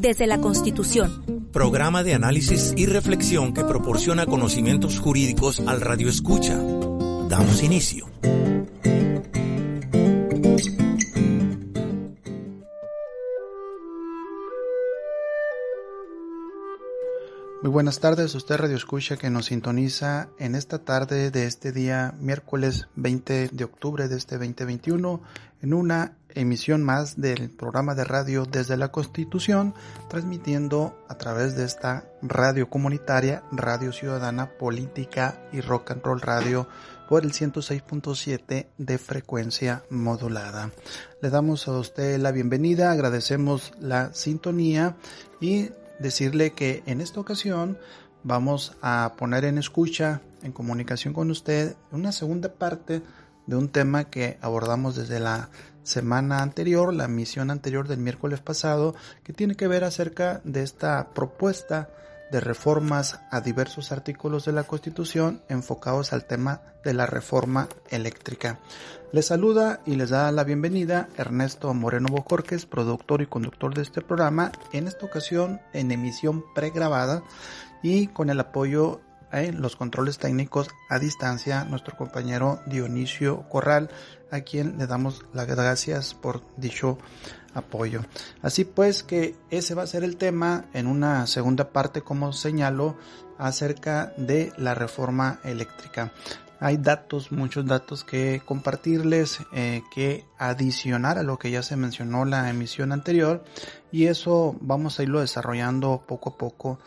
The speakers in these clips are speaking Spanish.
desde la Constitución. Programa de análisis y reflexión que proporciona conocimientos jurídicos al Radio Escucha. Damos inicio. Muy buenas tardes, usted Radio Escucha que nos sintoniza en esta tarde de este día miércoles 20 de octubre de este 2021 en una emisión más del programa de radio desde la Constitución, transmitiendo a través de esta radio comunitaria, Radio Ciudadana Política y Rock and Roll Radio por el 106.7 de frecuencia modulada. Le damos a usted la bienvenida, agradecemos la sintonía y decirle que en esta ocasión vamos a poner en escucha, en comunicación con usted, una segunda parte de un tema que abordamos desde la semana anterior, la misión anterior del miércoles pasado, que tiene que ver acerca de esta propuesta de reformas a diversos artículos de la Constitución enfocados al tema de la reforma eléctrica. Les saluda y les da la bienvenida Ernesto Moreno Bojorques, productor y conductor de este programa, en esta ocasión en emisión pregrabada y con el apoyo en los controles técnicos a distancia nuestro compañero Dionisio Corral, a quien le damos las gracias por dicho apoyo. Así pues que ese va a ser el tema en una segunda parte, como señalo, acerca de la reforma eléctrica. Hay datos, muchos datos que compartirles, eh, que adicionar a lo que ya se mencionó la emisión anterior y eso vamos a irlo desarrollando poco a poco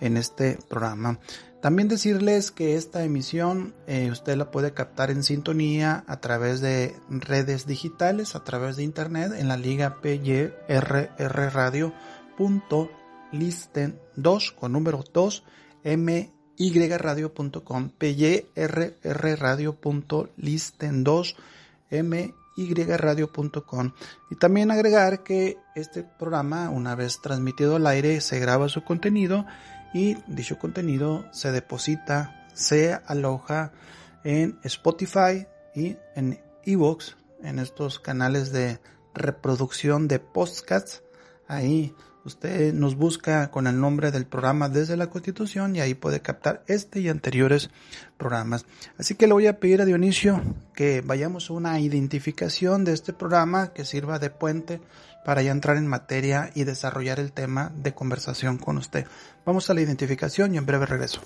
en este programa. También decirles que esta emisión eh, usted la puede captar en sintonía a través de redes digitales, a través de internet en la liga pyrrradio.listen 2 con número 2 myradio.com pyrrradio.listen 2 myradio.com y también agregar que este programa una vez transmitido al aire se graba su contenido y dicho contenido se deposita, se aloja en Spotify y en Evox, en estos canales de reproducción de podcasts. Ahí usted nos busca con el nombre del programa desde la Constitución y ahí puede captar este y anteriores programas. Así que le voy a pedir a Dionisio que vayamos a una identificación de este programa que sirva de puente para ya entrar en materia y desarrollar el tema de conversación con usted. Vamos a la identificación y en breve regreso.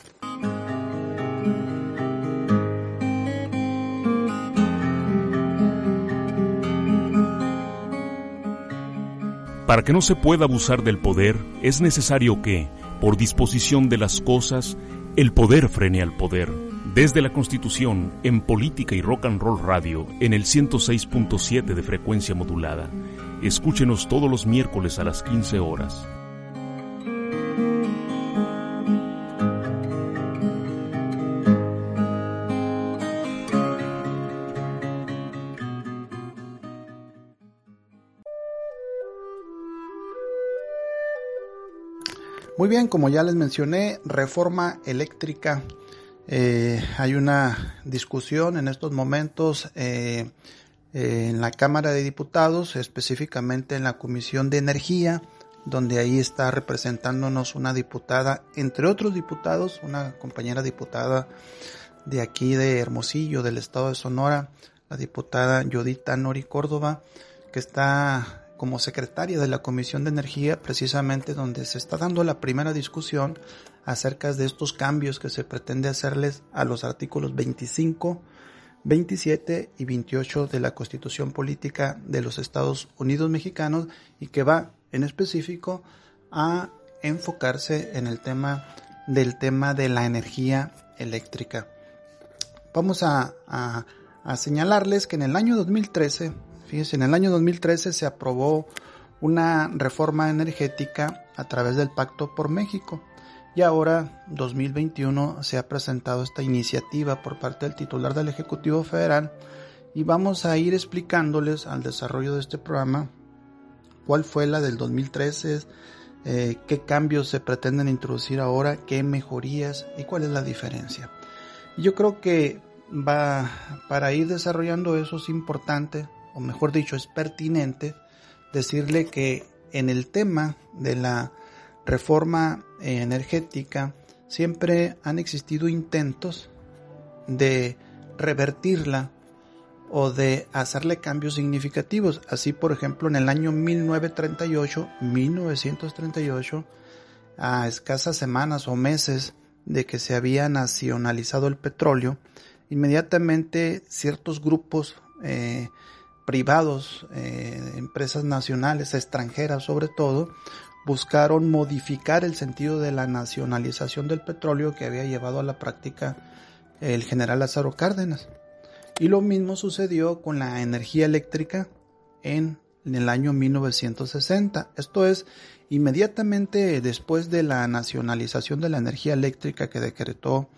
Para que no se pueda abusar del poder, es necesario que, por disposición de las cosas, el poder frene al poder. Desde la Constitución, en Política y Rock and Roll Radio, en el 106.7 de frecuencia modulada. Escúchenos todos los miércoles a las 15 horas. Muy bien, como ya les mencioné, reforma eléctrica. Eh, hay una discusión en estos momentos eh, en la Cámara de Diputados, específicamente en la Comisión de Energía, donde ahí está representándonos una diputada, entre otros diputados, una compañera diputada de aquí de Hermosillo, del estado de Sonora, la diputada Yodita Nori Córdoba, que está como secretaria de la Comisión de Energía, precisamente donde se está dando la primera discusión acerca de estos cambios que se pretende hacerles a los artículos 25, 27 y 28 de la Constitución Política de los Estados Unidos Mexicanos y que va en específico a enfocarse en el tema del tema de la energía eléctrica. Vamos a, a, a señalarles que en el año 2013 Fíjense, en el año 2013 se aprobó una reforma energética a través del Pacto por México y ahora 2021 se ha presentado esta iniciativa por parte del titular del Ejecutivo Federal y vamos a ir explicándoles al desarrollo de este programa cuál fue la del 2013, eh, qué cambios se pretenden introducir ahora, qué mejorías y cuál es la diferencia. yo creo que va para ir desarrollando eso es importante o mejor dicho, es pertinente decirle que en el tema de la reforma energética siempre han existido intentos de revertirla o de hacerle cambios significativos. Así, por ejemplo, en el año 1938, 1938, a escasas semanas o meses de que se había nacionalizado el petróleo, inmediatamente ciertos grupos eh, privados, eh, empresas nacionales, extranjeras sobre todo, buscaron modificar el sentido de la nacionalización del petróleo que había llevado a la práctica el general Lázaro Cárdenas. Y lo mismo sucedió con la energía eléctrica en, el año 1960. Esto es, inmediatamente después de la nacionalización de la energía eléctrica que decretó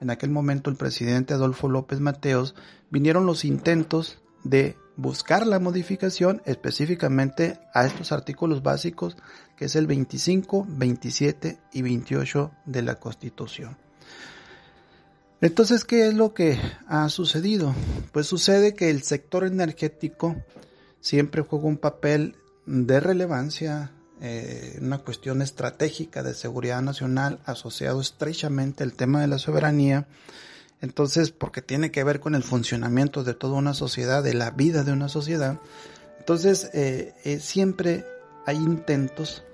en aquel momento el presidente Adolfo López Mateos, vinieron los intentos de buscar la modificación específicamente a estos artículos básicos que es el 25, 27 y 28 de la Constitución. Entonces, ¿qué es lo que ha sucedido? Pues sucede que el sector energético siempre juega un papel de relevancia, eh, una cuestión estratégica de seguridad nacional asociado estrechamente al tema de la soberanía. Entonces, porque tiene que ver con el funcionamiento de toda una sociedad, de la vida de una sociedad. Entonces, eh, eh, siempre hay intentos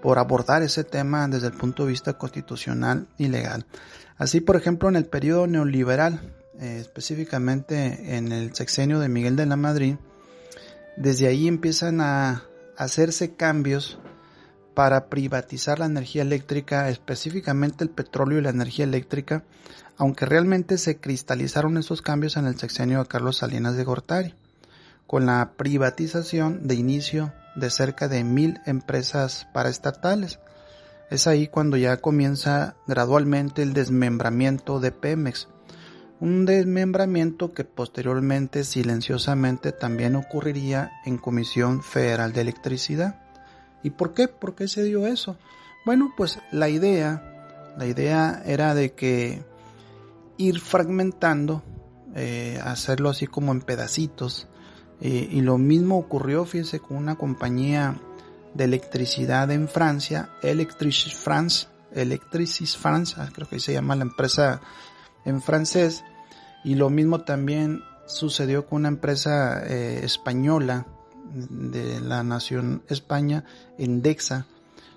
por abordar ese tema desde el punto de vista constitucional y legal. Así, por ejemplo, en el periodo neoliberal, eh, específicamente en el sexenio de Miguel de la Madrid, desde ahí empiezan a hacerse cambios para privatizar la energía eléctrica, específicamente el petróleo y la energía eléctrica, aunque realmente se cristalizaron esos cambios en el sexenio de Carlos Salinas de Gortari, con la privatización de inicio de cerca de mil empresas paraestatales. Es ahí cuando ya comienza gradualmente el desmembramiento de Pemex, un desmembramiento que posteriormente silenciosamente también ocurriría en Comisión Federal de Electricidad. ¿Y por qué? ¿Por qué se dio eso? Bueno, pues la idea, la idea era de que ir fragmentando, eh, hacerlo así como en pedacitos, eh, y lo mismo ocurrió, fíjense, con una compañía de electricidad en Francia, Electricis France, Electricis France, ah, creo que se llama la empresa en francés, y lo mismo también sucedió con una empresa eh, española de la nación España, Endexa,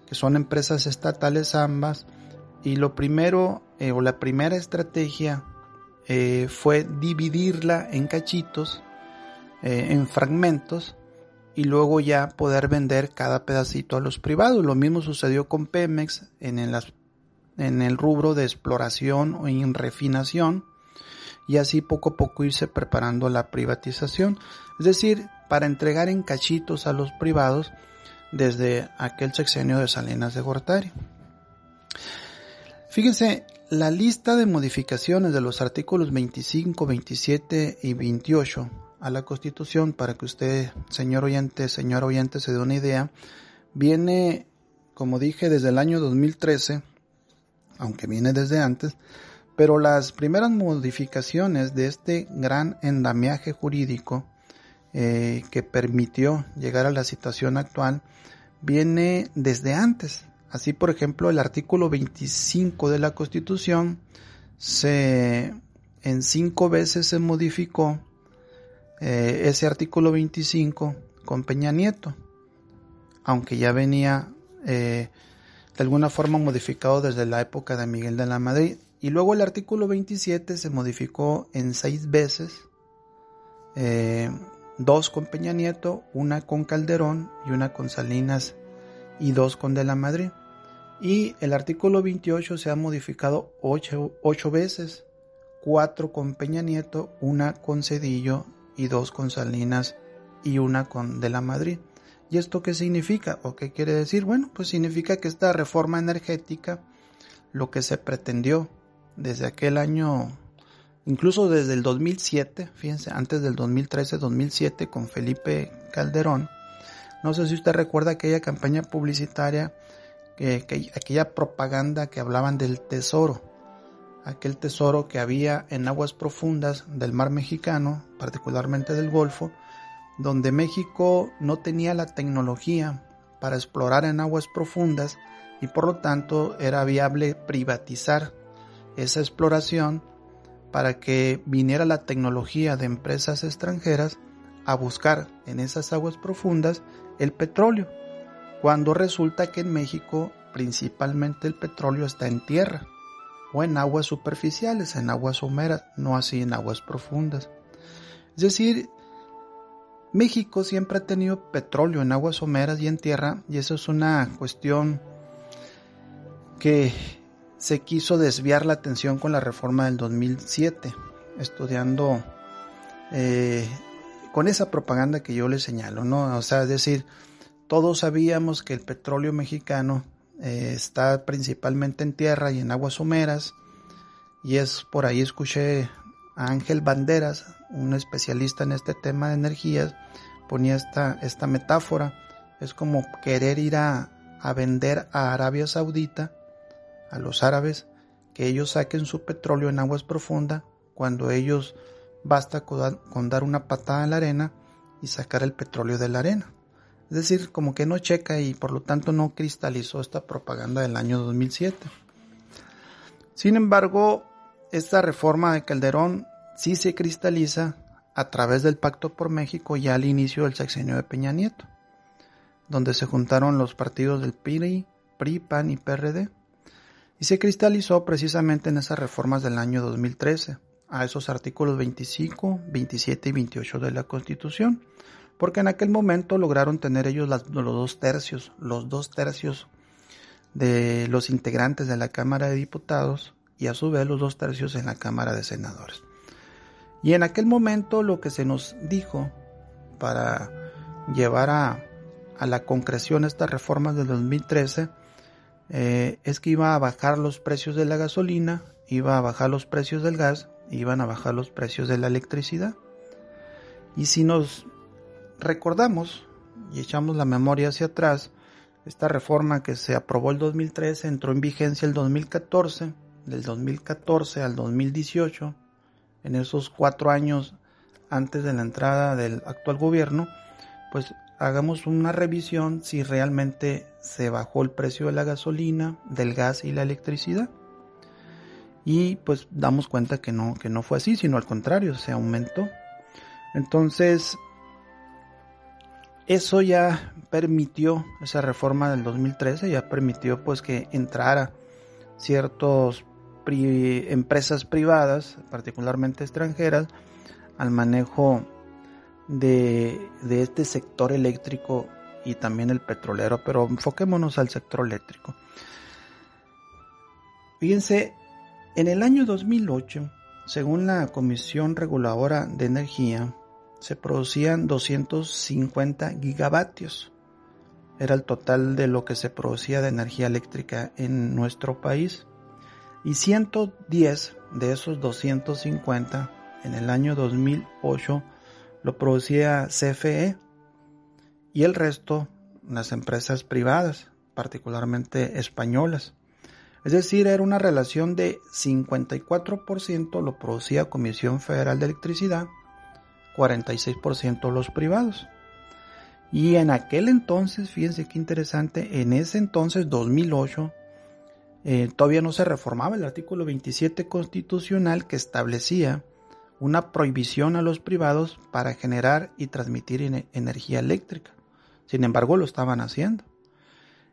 que son empresas estatales ambas, y lo primero, eh, o la primera estrategia fue dividirla en cachitos, eh, en fragmentos y luego ya poder vender cada pedacito a los privados. Lo mismo sucedió con Pemex en el, en el rubro de exploración o en refinación y así poco a poco irse preparando la privatización. Es decir, para entregar en cachitos a los privados desde aquel sexenio de Salinas de Gortari. Fíjense, la lista de modificaciones de los artículos 25, 27 y 28 a la Constitución, para que usted, señor oyente, señor oyente, se dé una idea, viene, como dije, desde el año 2013, aunque viene desde antes, pero las primeras modificaciones de este gran endamiaje jurídico eh, que permitió llegar a la situación actual viene desde antes. Así, por ejemplo, el artículo 25 de la Constitución se en cinco veces se modificó eh, ese artículo 25 con Peña Nieto, aunque ya venía eh, de alguna forma modificado desde la época de Miguel de la Madrid. Y luego el artículo 27 se modificó en seis veces, eh, dos con Peña Nieto, una con Calderón y una con Salinas y dos con de la Madrid. Y el artículo 28 se ha modificado ocho, ocho veces, cuatro con Peña Nieto, una con Cedillo y dos con Salinas y una con de la Madrid. ¿Y esto qué significa o qué quiere decir? Bueno, pues significa que esta reforma energética, lo que se pretendió desde aquel año, incluso desde el 2007, fíjense, antes del 2013-2007 con Felipe Calderón, no sé si usted recuerda aquella campaña publicitaria, que, aquella propaganda que hablaban del tesoro, aquel tesoro que había en aguas profundas del mar mexicano, particularmente del Golfo, donde México no tenía la tecnología para explorar en aguas profundas y por lo tanto era viable privatizar esa exploración para que viniera la tecnología de empresas extranjeras a buscar en esas aguas profundas el petróleo, cuando resulta que en México principalmente el petróleo está en tierra o en aguas superficiales, en aguas someras, no así en aguas profundas. Es decir, México siempre ha tenido petróleo en aguas someras y en tierra y eso es una cuestión que se quiso desviar la atención con la reforma del 2007, estudiando eh, con esa propaganda que yo les señalo, ¿no? O sea, es decir, todos sabíamos que el petróleo mexicano eh, está principalmente en tierra y en aguas someras, y es por ahí escuché a Ángel Banderas, un especialista en este tema de energías, ponía esta, esta metáfora, es como querer ir a, a vender a Arabia Saudita, a los árabes, que ellos saquen su petróleo en aguas profundas, cuando ellos basta con dar una patada en la arena y sacar el petróleo de la arena. Es decir, como que no checa y por lo tanto no cristalizó esta propaganda del año 2007. Sin embargo, esta reforma de Calderón sí se cristaliza a través del Pacto por México ya al inicio del sexenio de Peña Nieto, donde se juntaron los partidos del PRI, PRI, PAN y PRD, y se cristalizó precisamente en esas reformas del año 2013, a esos artículos 25, 27 y 28 de la Constitución, porque en aquel momento lograron tener ellos los dos tercios, los dos tercios de los integrantes de la Cámara de Diputados y a su vez los dos tercios en la Cámara de Senadores. Y en aquel momento lo que se nos dijo para llevar a, la concreción estas reformas del 2013 eh, es que iba a bajar los precios de la gasolina, iba a bajar los precios del gas iban a bajar los precios de la electricidad. Y si nos recordamos y echamos la memoria hacia atrás, esta reforma que se aprobó el 2013 entró en vigencia el 2014, del 2014 al 2018, en esos cuatro años antes de la entrada del actual gobierno, pues hagamos una revisión si realmente se bajó el precio de la gasolina, del gas y la electricidad y pues damos cuenta que no, que no fue así, sino al contrario, se aumentó. Entonces, eso ya permitió, esa reforma del 2013 ya permitió pues que entrara ciertas empresas privadas, particularmente extranjeras, al manejo de, de este sector eléctrico y también el petrolero, pero enfoquémonos al sector eléctrico. Fíjense, en el año 2008, según la Comisión Reguladora de Energía, se producían 250 gigavatios. Era el total de lo que se producía de energía eléctrica en nuestro país. Y 110 de esos 250 en el año 2008 lo producía CFE y el resto las empresas privadas, particularmente españolas. Es decir, era una relación de 54% lo producía Comisión Federal de Electricidad, 46% los privados. Y en aquel entonces, fíjense qué interesante, en ese entonces, 2008, eh, todavía no se reformaba el artículo 27 constitucional que establecía una prohibición a los privados para generar y transmitir energía eléctrica. Sin embargo, lo estaban haciendo.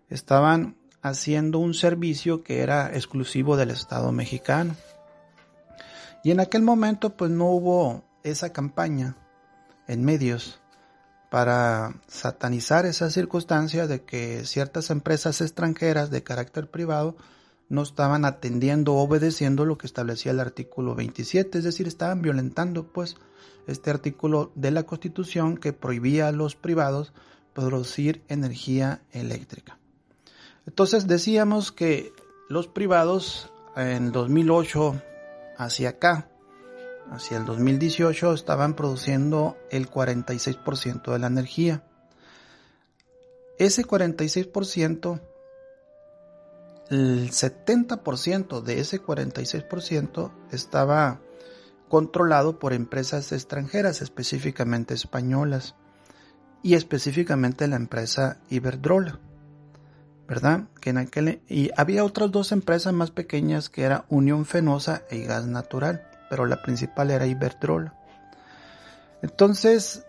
Estaban haciendo un servicio que era exclusivo del Estado mexicano. Y en aquel momento pues no hubo esa campaña en medios para satanizar esa circunstancia de que ciertas empresas extranjeras de carácter privado no estaban atendiendo o obedeciendo lo que establecía el artículo 27, es decir, estaban violentando pues este artículo de la Constitución que prohibía a los privados producir energía eléctrica. Entonces decíamos que los privados en 2008 hacia acá, hacia el 2018, estaban produciendo el 46% de la energía. Ese 46%, el 70% de ese 46% estaba controlado por empresas extranjeras, específicamente españolas. y específicamente la empresa Iberdrola, ¿verdad? Que en y había otras dos empresas más pequeñas que era Unión Fenosa y Gas Natural, pero la principal era Iberdrola. Entonces,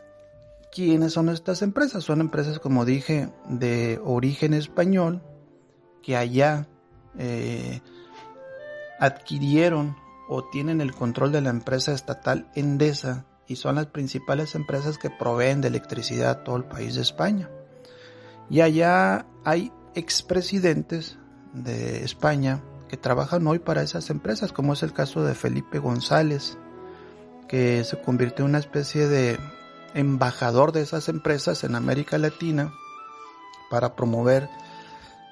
¿quiénes son estas empresas? Son empresas, como dije, de origen español, que allá eh, adquirieron o tienen el control de la empresa estatal Endesa y son las principales empresas que proveen de electricidad a todo el país de España. Y allá hay expresidentes de España que trabajan hoy para esas empresas, como es el caso de Felipe González, que se convirtió en una especie de embajador de esas empresas en América Latina para promover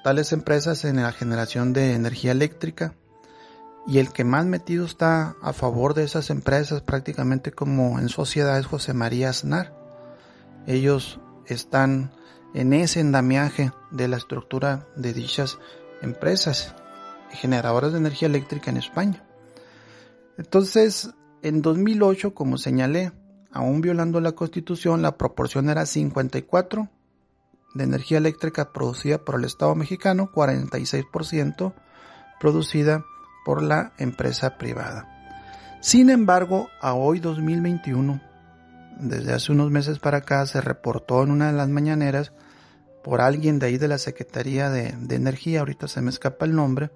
tales empresas en la generación de energía eléctrica y el que más metido está a favor de esas empresas prácticamente como en sociedad es José María Aznar. Ellos están en ese endamiaje de la estructura de dichas empresas generadoras de energía eléctrica en España. Entonces, en 2008, como señalé, aún violando la constitución, la proporción era 54 de energía eléctrica producida por el Estado mexicano, 46% producida por la empresa privada. Sin embargo, a hoy 2021, desde hace unos meses para acá, se reportó en una de las mañaneras por alguien de ahí de la Secretaría de, de Energía, ahorita se me escapa el nombre,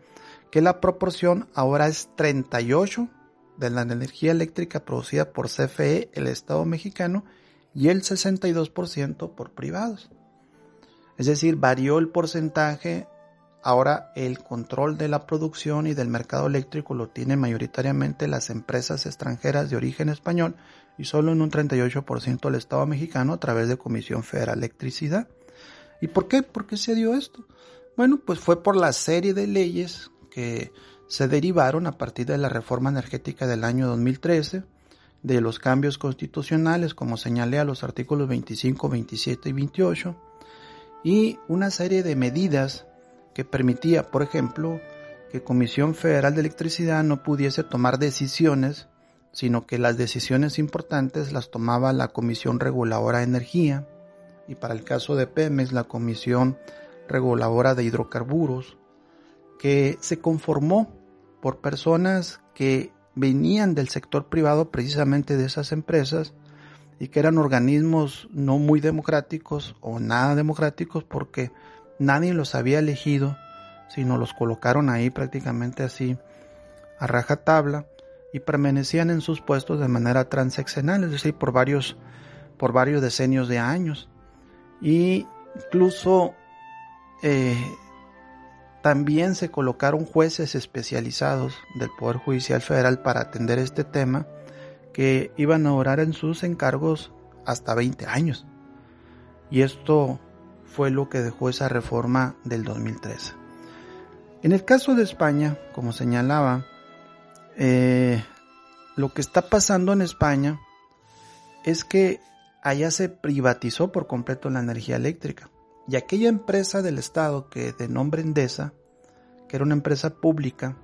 que la proporción ahora es 38 de la energía eléctrica producida por CFE, el Estado mexicano, y el 62% por privados. Es decir, varió el porcentaje Ahora el control de la producción y del mercado eléctrico lo tienen mayoritariamente las empresas extranjeras de origen español y solo en un 38% el Estado mexicano a través de Comisión Federal de Electricidad. ¿Y por qué? ¿Por qué se dio esto? Bueno, pues fue por la serie de leyes que se derivaron a partir de la reforma energética del año 2013, de los cambios constitucionales, como señalé a los artículos 25, 27 y 28, y una serie de medidas que permitía, por ejemplo, que Comisión Federal de Electricidad no pudiese tomar decisiones, sino que las decisiones importantes las tomaba la Comisión Reguladora de Energía y para el caso de Pemex la Comisión Reguladora de Hidrocarburos, que se conformó por personas que venían del sector privado precisamente de esas empresas y que eran organismos no muy democráticos o nada democráticos porque nadie los había elegido, sino los colocaron ahí prácticamente así a rajatabla y permanecían en sus puestos de manera transeccional, es decir, por varios, por varios decenios de años. Y incluso eh, también se colocaron jueces especializados del Poder Judicial Federal para atender este tema que iban a orar en sus encargos hasta 20 años. Y esto fue lo que dejó esa reforma del 2013. En el caso de España, como señalaba, eh, lo que está pasando en España es que allá se privatizó por completo la energía eléctrica. Y aquella empresa del Estado que de nombre Endesa, que era una empresa pública,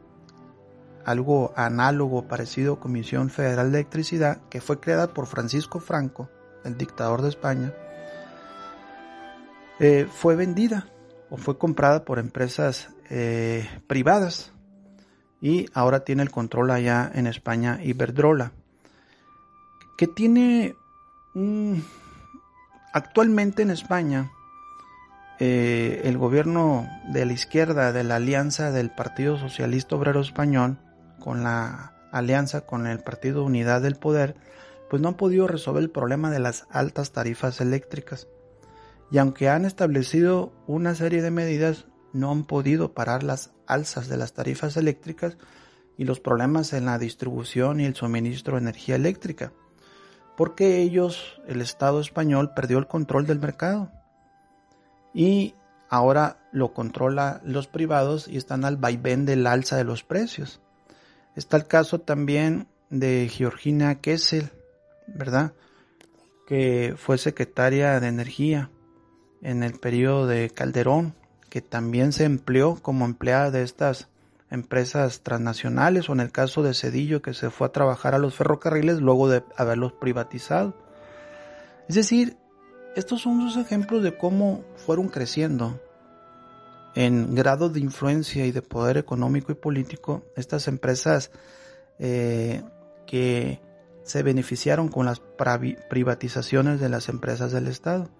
algo análogo, parecido a Comisión Federal de Electricidad, que fue creada por Francisco Franco, el dictador de España, eh, fue vendida o fue comprada por empresas eh, privadas y ahora tiene el control allá en España Iberdrola, que tiene actualmente en España eh, el gobierno de la izquierda de la alianza del Partido Socialista Obrero Español con la alianza con el Partido Unidad del Poder, pues no han podido resolver el problema de las altas tarifas eléctricas. Y aunque han establecido una serie de medidas, no han podido parar las alzas de las tarifas eléctricas y los problemas en la distribución y el suministro de energía eléctrica, porque ellos, el Estado español, perdió el control del mercado y ahora lo controla los privados y están al vaivén del alza de los precios. Está el caso también de Georgina Kessel, ¿verdad? Que fue secretaria de Energía en el periodo de Calderón, que también se empleó como empleada de estas empresas transnacionales, o en el caso de Cedillo, que se fue a trabajar a los ferrocarriles luego de haberlos privatizado. Es decir, estos son dos ejemplos de cómo fueron creciendo en grado de influencia y de poder económico y político estas empresas eh, que se beneficiaron con las privatizaciones de las empresas del Estado.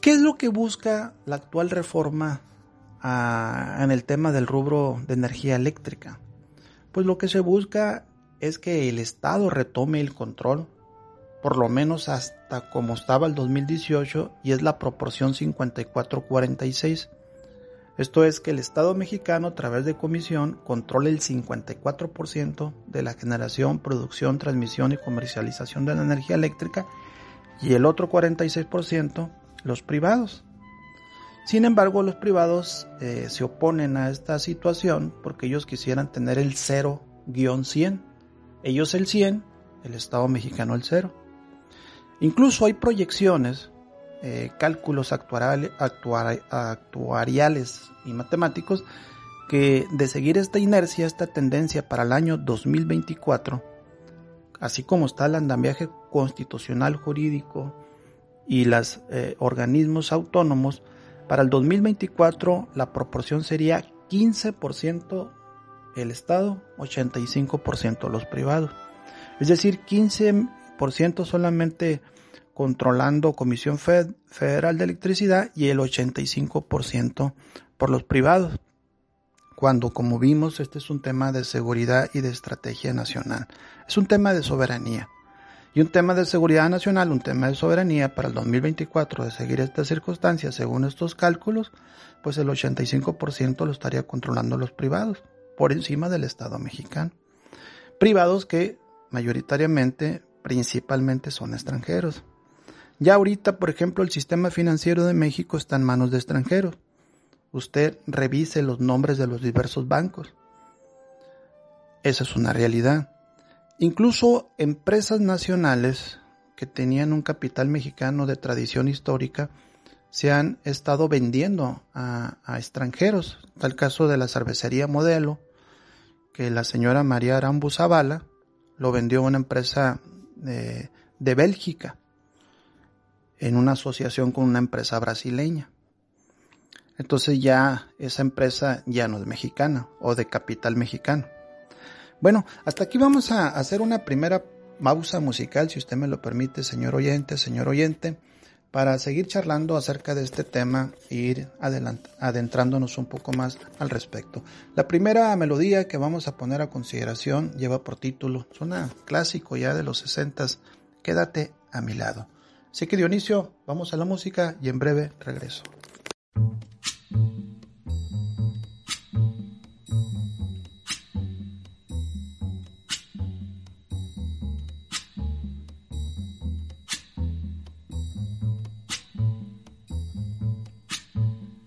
¿Qué es lo que busca la actual reforma ah, en el tema del rubro de energía eléctrica? Pues lo que se busca es que el Estado retome el control, por lo menos hasta como estaba el 2018, y es la proporción 54-46. Esto es que el Estado mexicano a través de comisión controle el 54% de la generación, producción, transmisión y comercialización de la energía eléctrica y el otro 46% los privados. Sin embargo, los privados eh, se oponen a esta situación porque ellos quisieran tener el 0-100. Ellos el 100, el Estado mexicano el 0. Incluso hay proyecciones eh, cálculos actuariales y matemáticos que de seguir esta inercia, esta tendencia para el año 2024, así como está el andamiaje constitucional jurídico y los eh, organismos autónomos, para el 2024 la proporción sería 15% el Estado, 85% los privados. Es decir, 15% solamente controlando Comisión Federal de Electricidad y el 85% por los privados. Cuando, como vimos, este es un tema de seguridad y de estrategia nacional. Es un tema de soberanía. Y un tema de seguridad nacional, un tema de soberanía para el 2024 de seguir estas circunstancias según estos cálculos, pues el 85% lo estaría controlando los privados, por encima del Estado mexicano. Privados que mayoritariamente, principalmente son extranjeros. Ya ahorita, por ejemplo, el sistema financiero de México está en manos de extranjeros. Usted revise los nombres de los diversos bancos. Esa es una realidad. Incluso empresas nacionales que tenían un capital mexicano de tradición histórica se han estado vendiendo a, extranjeros. Tal caso de la cervecería Modelo, que la señora María Arambu Zavala lo vendió a una empresa de, de Bélgica en una asociación con una empresa brasileña. Entonces ya esa empresa ya no es mexicana o de capital mexicano. Bueno, hasta aquí vamos a hacer una primera pausa musical, si usted me lo permite, señor oyente, señor oyente, para seguir charlando acerca de este tema e ir adentrándonos un poco más al respecto. La primera melodía que vamos a poner a consideración lleva por título, suena clásico ya de los sesentas, Quédate a mi lado. Así que Dionisio, vamos a la música y en breve regreso.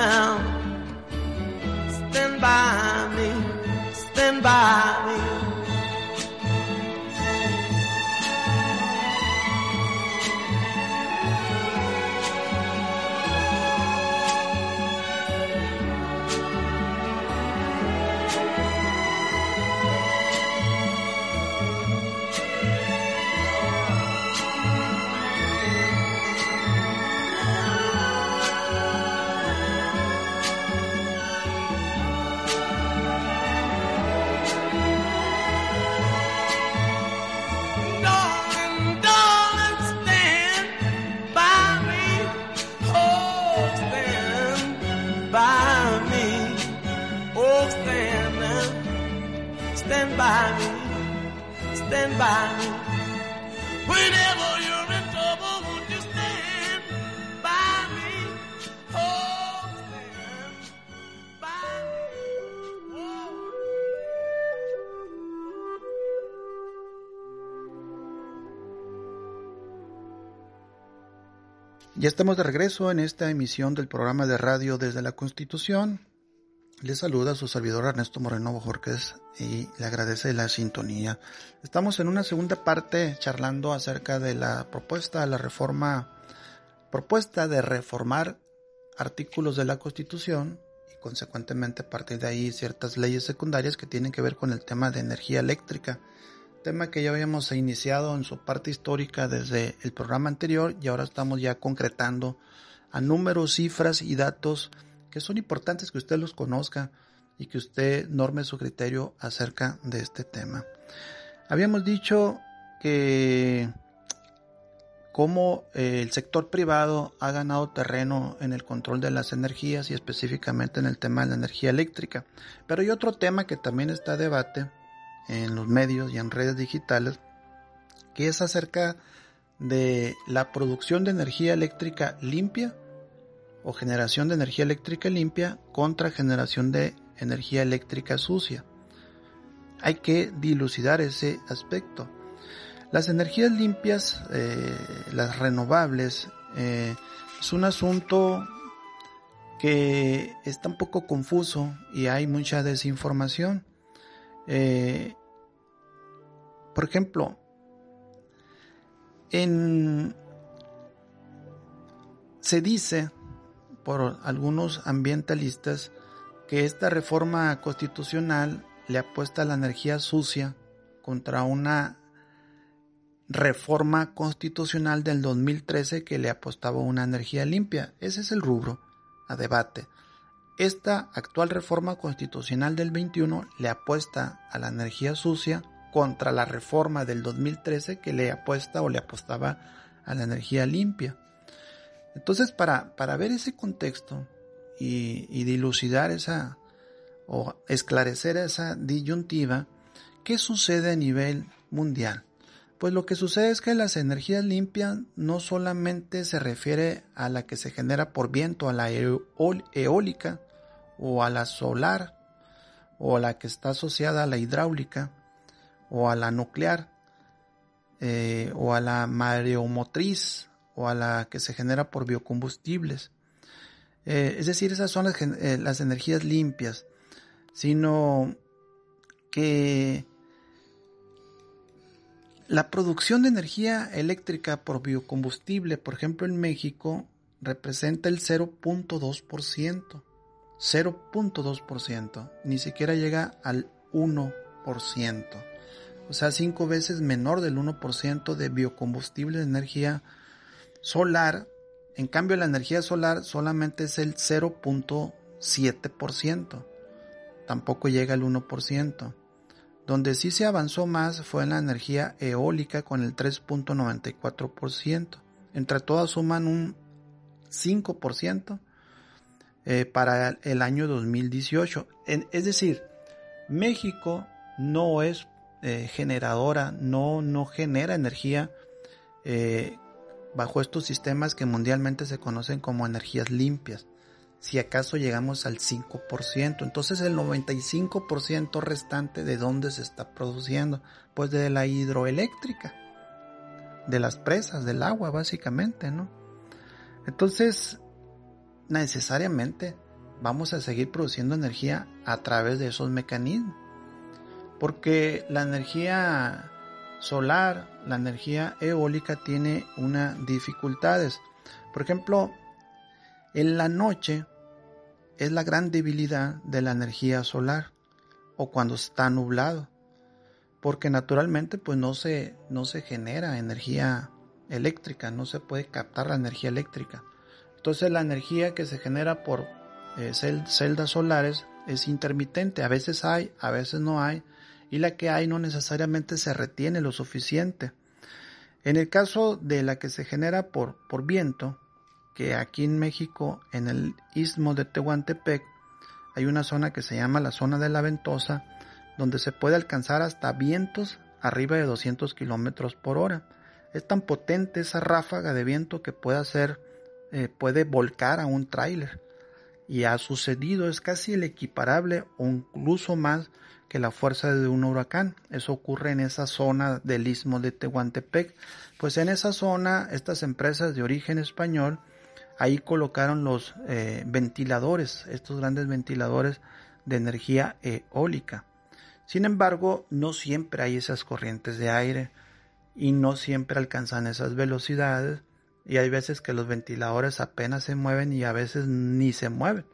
Stand. Stand by me. Stand by Ya estamos de regreso en esta emisión del programa de radio desde la Constitución. Les saluda su servidor Ernesto Moreno Bojorquez y le agradece la sintonía. Estamos en una segunda parte charlando acerca de la propuesta la reforma, propuesta de reformar artículos de la Constitución y consecuentemente a partir de ahí ciertas leyes secundarias que tienen que ver con el tema de energía eléctrica tema que ya habíamos iniciado en su parte histórica desde el programa anterior y ahora estamos ya concretando a números, cifras y datos que son importantes que usted los conozca y que usted norme su criterio acerca de este tema. Habíamos dicho que cómo el sector privado ha ganado terreno en el control de las energías y específicamente en el tema de la energía eléctrica. Pero hay otro tema que también está a debate en los medios y en redes digitales, que es acerca de la producción de energía eléctrica limpia o generación de energía eléctrica limpia contra generación de energía eléctrica sucia. Hay que dilucidar ese aspecto. Las energías limpias, eh, las renovables, eh, es un asunto que está un poco confuso y hay mucha desinformación. Eh, por ejemplo, en, se dice por algunos ambientalistas que esta reforma constitucional le apuesta a la energía sucia contra una reforma constitucional del 2013 que le apostaba una energía limpia. Ese es el rubro a debate. Esta actual reforma constitucional del 21 le apuesta a la energía sucia contra la reforma del 2013 que le apuesta o le apostaba a la energía limpia. Entonces, para, para ver ese contexto y, dilucidar esa o esclarecer esa disyuntiva, ¿qué sucede a nivel mundial? Pues lo que sucede es que las energías limpias no solamente se refiere a la que se genera por viento, a la eólica o a la solar o a la que está asociada a la hidráulica, o a la nuclear eh, o a la mareomotriz o a la que se genera por biocombustibles. Eh, es decir, esas son las, eh, las energías limpias, sino que la producción de energía eléctrica por biocombustible, por ejemplo en México, representa el 0.2%. 0.2%. Ni siquiera llega al 1% o sea, cinco veces menor del 1% de biocombustible de energía solar. En cambio, la energía solar solamente es el 0.7%, tampoco llega al 1%. Donde sí se avanzó más fue en la energía eólica con el 3.94%. Entre todas suman un 5% eh, para el año 2018. es decir, México no es eh, generadora, no, no genera energía eh, bajo estos sistemas que mundialmente se conocen como energías limpias. Si acaso llegamos al 5%, entonces el 95% restante de dónde se está produciendo? Pues de la hidroeléctrica, de las presas, del agua básicamente, ¿no? Entonces, necesariamente vamos a seguir produciendo energía a través de esos mecanismos porque la energía solar, la energía eólica tiene unas dificultades. Por ejemplo, en la noche es la gran debilidad de la energía solar o cuando está nublado, porque naturalmente pues no se, no se genera energía eléctrica, no se puede captar la energía eléctrica. Entonces la energía que se genera por eh, celdas solares es intermitente, a veces hay, a veces no hay, y la que hay no necesariamente se retiene lo suficiente. En el caso de la que se genera por, por viento, que aquí en México, en el istmo de Tehuantepec, hay una zona que se llama la zona de la ventosa, donde se puede alcanzar hasta vientos arriba de 200 kilómetros por hora. Es tan potente esa ráfaga de viento que puede hacer, eh, puede volcar a un tráiler. Y ha sucedido, es casi el equiparable o incluso más que la fuerza de un huracán. Eso ocurre en esa zona del istmo de Tehuantepec. Pues en esa zona, estas empresas de origen español, ahí colocaron los eh, ventiladores, estos grandes ventiladores de energía eólica. Sin embargo, no siempre hay esas corrientes de aire y no siempre alcanzan esas velocidades y hay veces que los ventiladores apenas se mueven y a veces ni se mueven.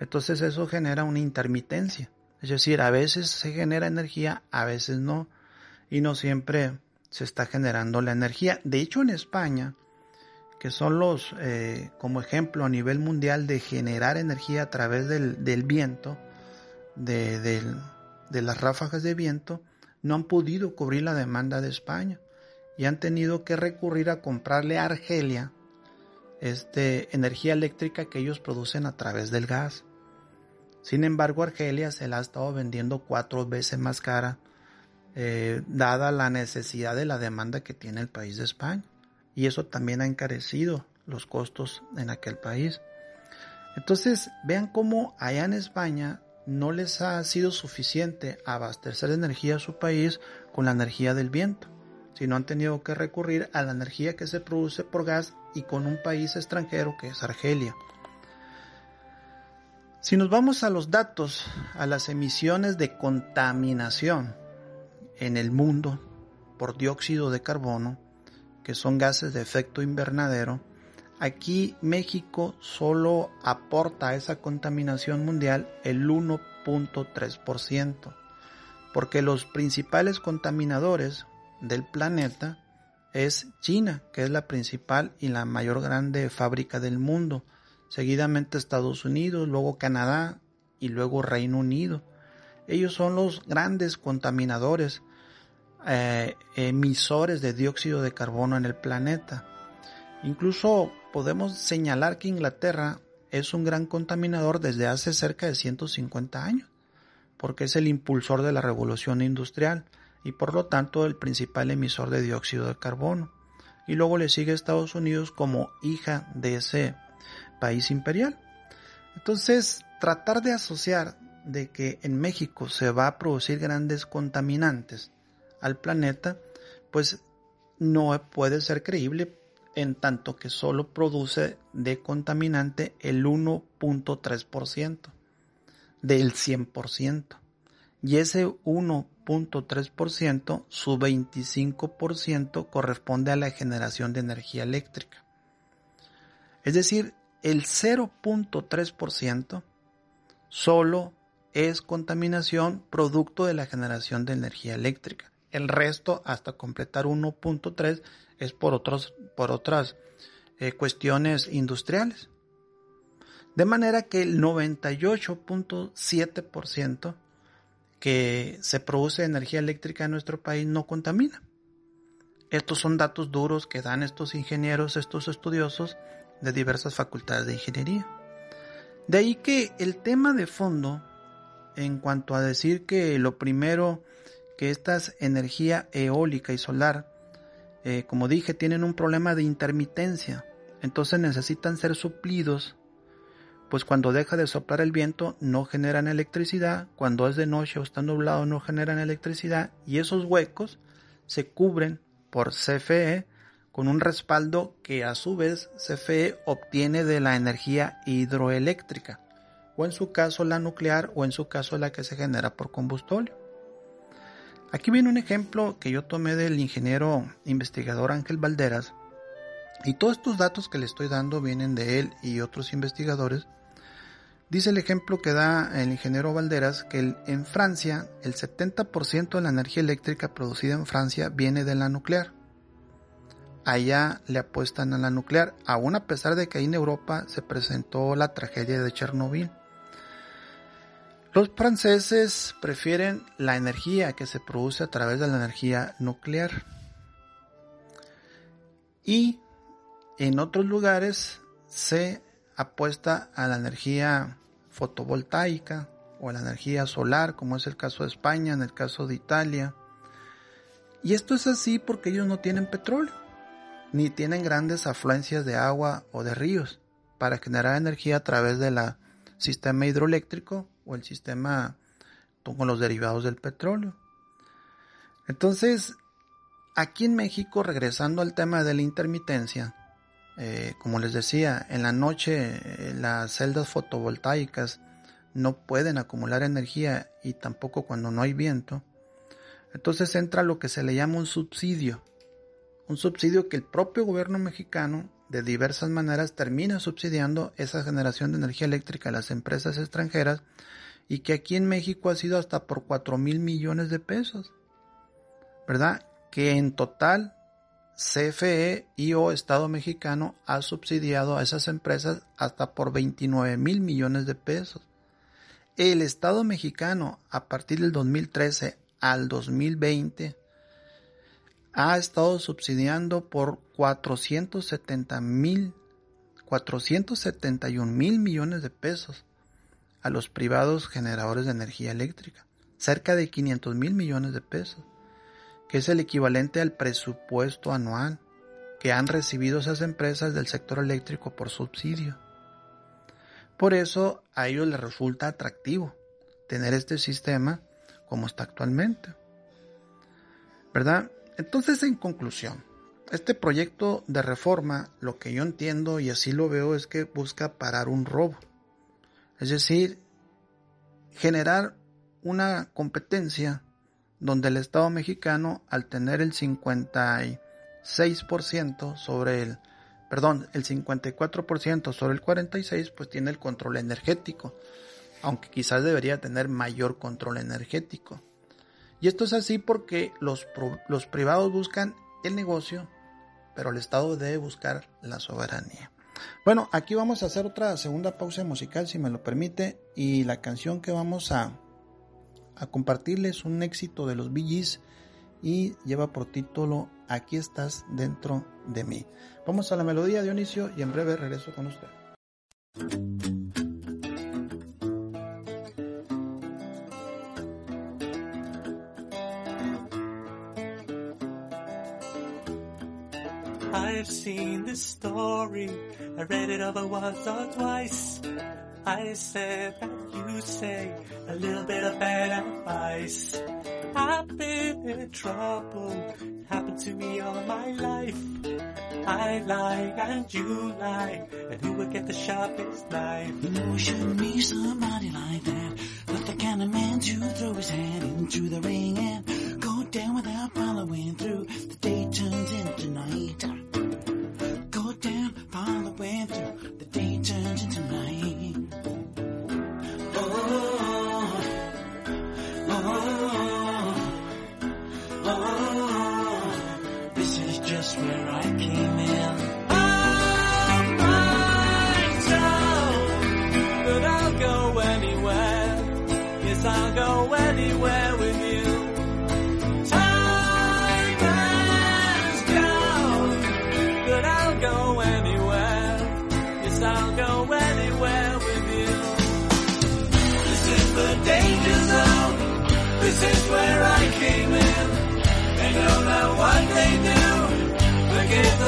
Entonces eso genera una intermitencia. Es decir, a veces se genera energía, a veces no, y no siempre se está generando la energía. De hecho, en España, que son los, eh, como ejemplo a nivel mundial de generar energía a través del, viento, de, las ráfagas de viento, no han podido cubrir la demanda de España y han tenido que recurrir a comprarle a Argelia este, energía eléctrica que ellos producen a través del gas. Sin embargo, Argelia se la ha estado vendiendo cuatro veces más cara, eh, dada la necesidad de la demanda que tiene el país de España. Y eso también ha encarecido los costos en aquel país. Entonces, vean cómo allá en España no les ha sido suficiente abastecer energía a su país con la energía del viento, sino han tenido que recurrir a la energía que se produce por gas y con un país extranjero que es Argelia. Si nos vamos a los datos, a las emisiones de contaminación en el mundo por dióxido de carbono, que son gases de efecto invernadero, aquí México solo aporta a esa contaminación mundial el 1.3%, porque los principales contaminadores del planeta es China, que es la principal y la mayor grande fábrica del mundo, seguidamente Estados Unidos, luego Canadá y luego Reino Unido. Ellos son los grandes contaminadores, eh, emisores de dióxido de carbono en el planeta. Incluso podemos señalar que Inglaterra es un gran contaminador desde hace cerca de 150 años, porque es el impulsor de la revolución industrial y por lo tanto el principal emisor de dióxido de carbono. Y luego le sigue Estados Unidos como hija de ese país imperial. Entonces, tratar de asociar de que en México se va a producir grandes contaminantes al planeta, pues no puede ser creíble en tanto que solo produce de contaminante el 1.3% del 100%. Y ese 1.3%, su 25% corresponde a la generación de energía eléctrica. Es decir, el 0.3% solo es contaminación producto de la generación de energía eléctrica. El resto, hasta completar 1.3, es por, otros, por otras eh, cuestiones industriales. De manera que el 98.7% que se produce energía eléctrica en nuestro país no contamina. Estos son datos duros que dan estos ingenieros, estos estudiosos de diversas facultades de ingeniería. De ahí que el tema de fondo, en cuanto a decir que lo primero que estas energía eólica y solar, eh, como dije, tienen un problema de intermitencia, entonces necesitan ser suplidos, pues cuando deja de soplar el viento no generan electricidad, cuando es de noche o está nublado no generan electricidad y esos huecos se cubren por CFE, con un respaldo que a su vez CFE obtiene de la energía hidroeléctrica, o en su caso la nuclear, o en su caso la que se genera por combustóleo. Aquí viene un ejemplo que yo tomé del ingeniero investigador Ángel Valderas, y todos estos datos que le estoy dando vienen de él y otros investigadores. Dice el ejemplo que da el ingeniero Valderas que en Francia el 70% de la energía eléctrica producida en Francia viene de la nuclear allá le apuestan a la nuclear, aún a pesar de que ahí en Europa se presentó la tragedia de Chernobyl. Los franceses prefieren la energía que se produce a través de la energía nuclear. Y en otros lugares se apuesta a la energía fotovoltaica, o a la energía solar, como es el caso de España, en el caso de Italia. Y esto es así porque ellos no tienen petróleo, ni tienen grandes afluencias de agua o de ríos para generar energía a través del sistema hidroeléctrico o el sistema con los derivados del petróleo. Entonces, aquí en México, regresando al tema de la intermitencia, eh, como les decía, en la noche eh, las celdas fotovoltaicas no pueden acumular energía y tampoco cuando no hay viento. Entonces entra lo que se le llama un subsidio. Un subsidio que el propio gobierno mexicano de diversas maneras termina subsidiando esa generación de energía eléctrica a las empresas extranjeras y que aquí en México ha sido hasta por 4 mil millones de pesos. ¿Verdad? Que en total CFE y o Estado mexicano ha subsidiado a esas empresas hasta por 29 mil millones de pesos. El Estado mexicano a partir del 2013 al 2020 ha estado subsidiando por 470 mil 471 mil millones de pesos a los privados generadores de energía eléctrica, cerca de 500 mil millones de pesos, que es el equivalente al presupuesto anual que han recibido esas empresas del sector eléctrico por subsidio. Por eso a ellos les resulta atractivo tener este sistema como está actualmente. ¿Verdad? Entonces, en conclusión, este proyecto de reforma, lo que yo entiendo y así lo veo es que busca parar un robo. Es decir, generar una competencia donde el Estado mexicano, al tener el 56% sobre el, perdón, el 54% sobre el 46%, pues tiene el control energético, aunque quizás debería tener mayor control energético. Y esto es así porque los, los privados buscan el negocio, pero el Estado debe buscar la soberanía. Bueno, aquí vamos a hacer otra segunda pausa musical, si me lo permite, y la canción que vamos a, a compartirles un éxito de los Bee y lleva por título Aquí estás dentro de mí. Vamos a la melodía, Dionisio, y en breve regreso con usted. I've seen this story. I read it over once or twice. I said that you say a little bit of bad advice. I've been in trouble. It happened to me all my life. I lie and you lie. And who will get the sharpest knife? You know you shouldn't be somebody like that. but the kind of man to throw his hat into the ring and go down without following through. The day turns into night. Down, follow way through. The day turns into night. Oh, oh, oh, this is just where I came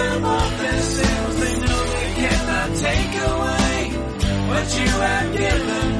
them of their sins. They know they cannot take away what you have given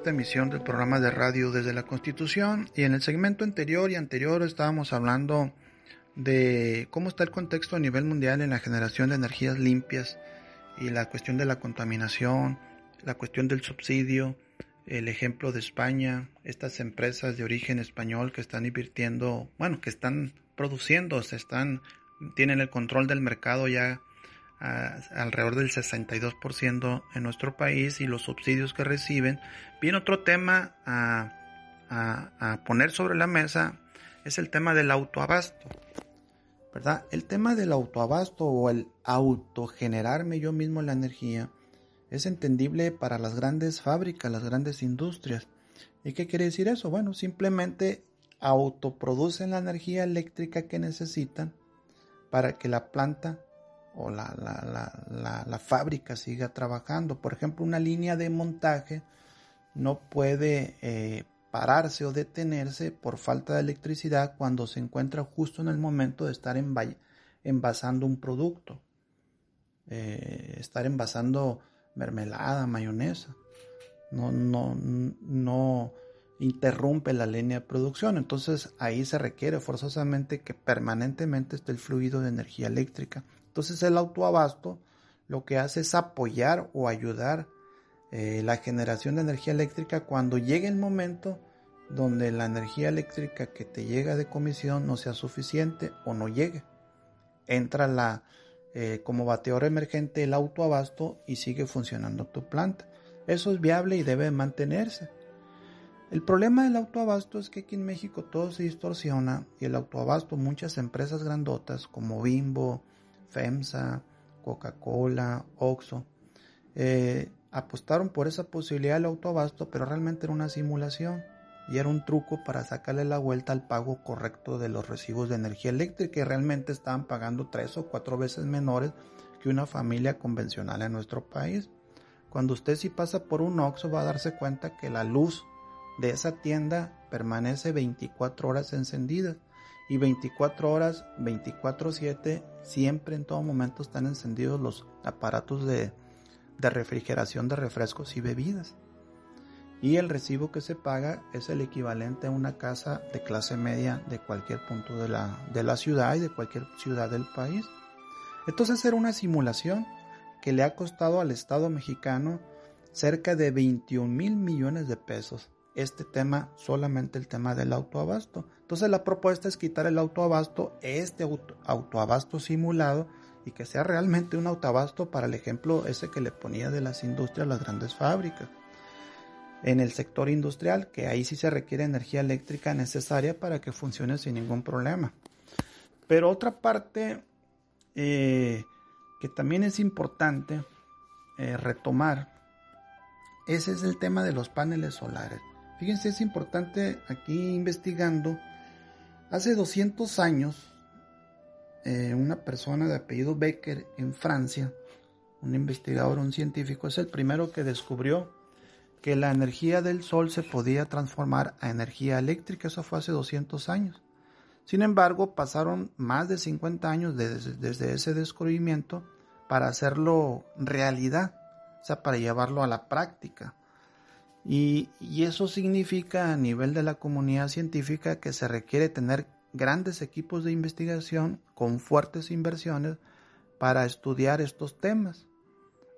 esta emisión del programa de radio desde la Constitución y en el segmento anterior y anterior estábamos hablando de cómo está el contexto a nivel mundial en la generación de energías limpias y la cuestión de la contaminación, la cuestión del subsidio, el ejemplo de España, estas empresas de origen español que están invirtiendo, bueno, que están produciendo, se están tienen el control del mercado ya alrededor del 62% en nuestro país y los subsidios que reciben. Bien, otro tema a, a- a poner sobre la mesa es el tema del autoabasto. ¿Verdad? El tema del autoabasto o el autogenerarme yo mismo la energía es entendible para las grandes fábricas, las grandes industrias. ¿Y qué quiere decir eso? Bueno, simplemente autoproducen la energía eléctrica que necesitan para que la planta o la, la, la, la, fábrica siga trabajando. Por ejemplo, una línea de montaje no puede eh, pararse o detenerse por falta de electricidad cuando se encuentra justo en el momento de estar enva- envasando un producto. Eh, estar envasando mermelada, mayonesa. No, no, no interrumpe la línea de producción. Entonces ahí se requiere forzosamente que permanentemente esté el fluido de energía eléctrica. Entonces el autoabasto lo que hace es apoyar o ayudar eh, la generación de energía eléctrica cuando llegue el momento donde la energía eléctrica que te llega de comisión no sea suficiente o no llegue. Entra la, eh, como bateador emergente el autoabasto y sigue funcionando tu planta. Eso es viable y debe mantenerse. El problema del autoabasto es que aquí en México todo se distorsiona y el autoabasto, muchas empresas grandotas como Bimbo, FEMSA, Coca-Cola, Oxxo, eh, apostaron por esa posibilidad del autoabasto, pero realmente era una simulación y era un truco para sacarle la vuelta al pago correcto de los recibos de energía eléctrica y realmente estaban pagando tres o cuatro veces menores que una familia convencional en nuestro país. Cuando usted si pasa por un Oxxo va a darse cuenta que la luz de esa tienda permanece 24 horas encendida y 24 horas, 24/7, siempre en todo momento están encendidos los aparatos de, de refrigeración de refrescos y bebidas. Y el recibo que se paga es el equivalente a una casa de clase media de cualquier punto de la, de la ciudad y de cualquier ciudad del país. Entonces era una simulación que le ha costado al Estado mexicano cerca de 21 mil millones de pesos. Este tema, solamente el tema del autoabasto. Entonces la propuesta es quitar el autoabasto, este auto- autoabasto simulado y que sea realmente un autoabasto para el ejemplo ese que le ponía de las industrias, las grandes fábricas. En el sector industrial, que ahí sí se requiere energía eléctrica necesaria para que funcione sin ningún problema. Pero otra parte eh, que también es importante eh, retomar, ese es el tema de los paneles solares. Fíjense, es importante aquí investigando, hace 200 años, eh, una persona de apellido Becker en Francia, un investigador, un científico, es el primero que descubrió que la energía del sol se podía transformar a energía eléctrica, eso fue hace 200 años. Sin embargo, pasaron más de 50 años desde, desde ese descubrimiento para hacerlo realidad, o sea, para llevarlo a la práctica. Y, eso significa a nivel de la comunidad científica que se requiere tener grandes equipos de investigación con fuertes inversiones para estudiar estos temas.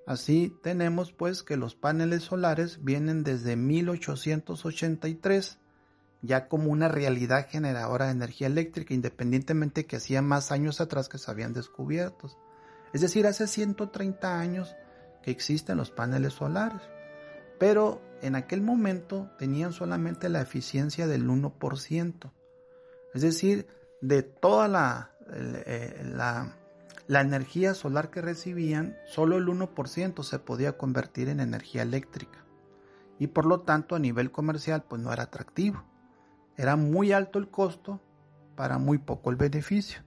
Así tenemos pues que los paneles solares vienen desde 1883 ya como una realidad generadora de energía eléctrica, independientemente que hacía más años atrás que se habían descubierto. Es decir, hace 130 años que existen los paneles solares, pero en aquel momento tenían solamente la eficiencia del 1%. Es decir, de toda la, eh, la, la energía solar que recibían, solo el 1% se podía convertir en energía eléctrica. Y por lo tanto a nivel comercial pues no era atractivo. Era muy alto el costo para muy poco el beneficio.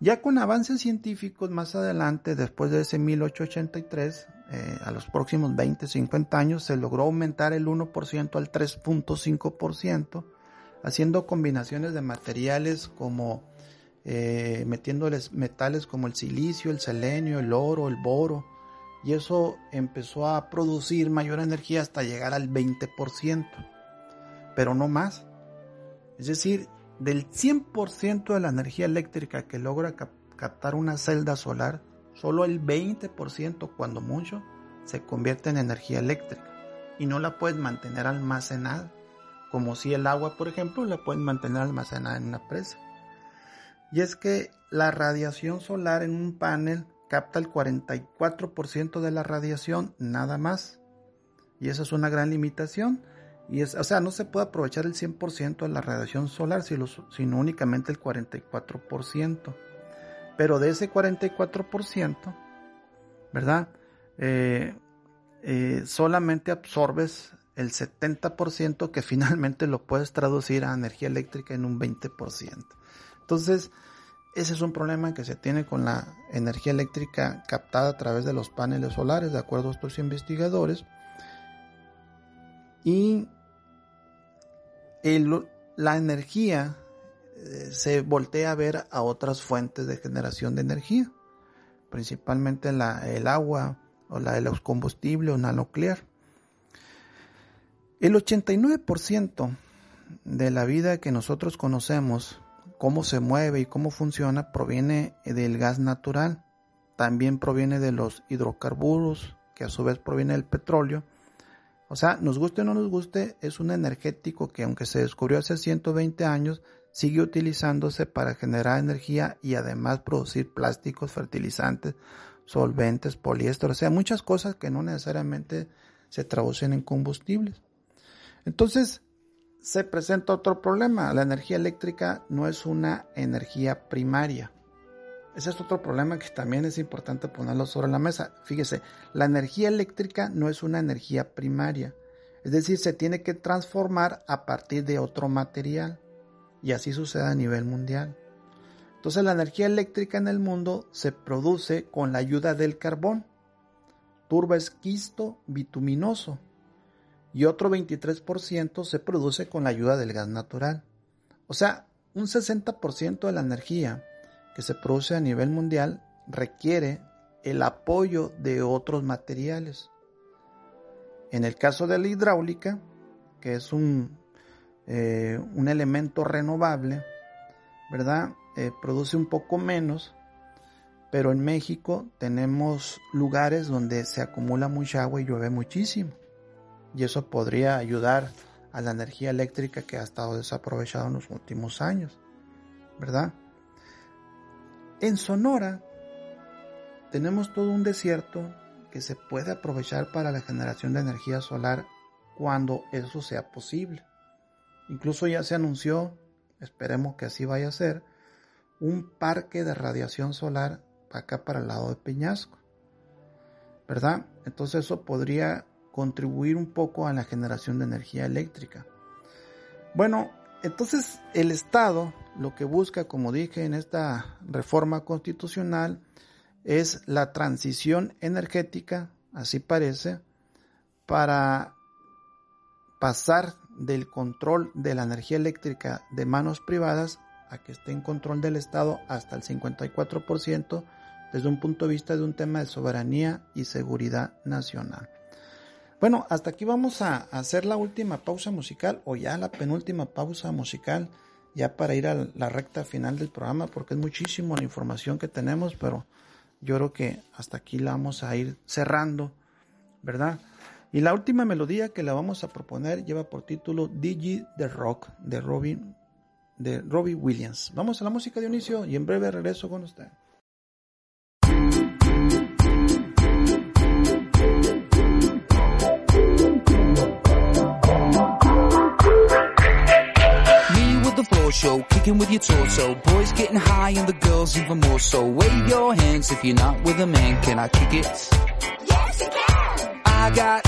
Ya con avances científicos más adelante, después de ese 1883, eh, a los próximos 20, 50 años, se logró aumentar el 1% al 3.5%, haciendo combinaciones de materiales como eh, metiéndoles metales como el silicio, el selenio, el oro, el boro, y eso empezó a producir mayor energía hasta llegar al 20%, pero no más. Es decir, del 100% de la energía eléctrica que logra cap captar una celda solar, solo el 20% cuando mucho se convierte en energía eléctrica y no la puedes mantener almacenada, como si el agua, por ejemplo, la pueden mantener almacenada en una presa. Y es que la radiación solar en un panel capta el 44% de la radiación nada más. Y esa es una gran limitación y es, o sea, no se puede aprovechar el 100% de la radiación solar, sino únicamente el 44%. Pero de ese 44%, ¿verdad? Eh, eh, solamente absorbes el 70% que finalmente lo puedes traducir a energía eléctrica en un 20%. Entonces, ese es un problema que se tiene con la energía eléctrica captada a través de los paneles solares, de acuerdo a estos investigadores. Y la energía se voltea a ver a otras fuentes de generación de energía, principalmente la, el agua o la de los combustibles o la nuclear. El 89% de la vida que nosotros conocemos, cómo se mueve y cómo funciona, proviene del gas natural. También proviene de los hidrocarburos, que a su vez proviene del petróleo o sea, nos guste o no nos guste, es un energético que aunque se descubrió hace 120 años, sigue utilizándose para generar energía y además producir plásticos, fertilizantes, solventes, poliéster, o sea, muchas cosas que no necesariamente se traducen en combustibles. Entonces, se presenta otro problema. La energía eléctrica no es una energía primaria. Ese es otro problema que también es importante ponerlo sobre la mesa. Fíjese, la energía eléctrica no es una energía primaria. Es decir, se tiene que transformar a partir de otro material. Y así sucede a nivel mundial. Entonces la energía eléctrica en el mundo se produce con la ayuda del carbón, turba esquisto bituminoso, y otro 23% se produce con la ayuda del gas natural. O sea, un 60% de la energía que se produce a nivel mundial requiere el apoyo de otros materiales. En el caso de la hidráulica, que es un, eh, un elemento renovable, ¿verdad? Eh, produce un poco menos, pero en México tenemos lugares donde se acumula mucha agua y llueve muchísimo. Y eso podría ayudar a la energía eléctrica que ha estado desaprovechada en los últimos años, ¿verdad? En Sonora tenemos todo un desierto que se puede aprovechar para la generación de energía solar cuando eso sea posible. Incluso ya se anunció, esperemos que así vaya a ser, un parque de radiación solar acá para el lado de Peñasco. ¿Verdad? Entonces eso podría contribuir un poco a la generación de energía eléctrica. Bueno, entonces el Estado lo que busca, como dije en esta reforma constitucional, es la transición energética, así parece, para pasar del control de la energía eléctrica de manos privadas a que esté en control del Estado hasta el 54% desde un punto de vista de un tema de soberanía y seguridad nacional. Bueno, hasta aquí vamos a hacer la última pausa musical o ya la penúltima pausa musical, ya para ir a la recta final del programa, porque es muchísimo la información que tenemos, pero yo creo que hasta aquí la vamos a ir cerrando, ¿verdad? Y la última melodía que la vamos a proponer lleva por título Digi the Rock de Robin de Robbie Williams. Vamos a la música de inicio y en breve regreso con usted. Me with the floor show, kicking with your torso. Boys getting high and the girls even more so. Wave your hands if you're not with a man. Can I kick it? Yes, you can. I got,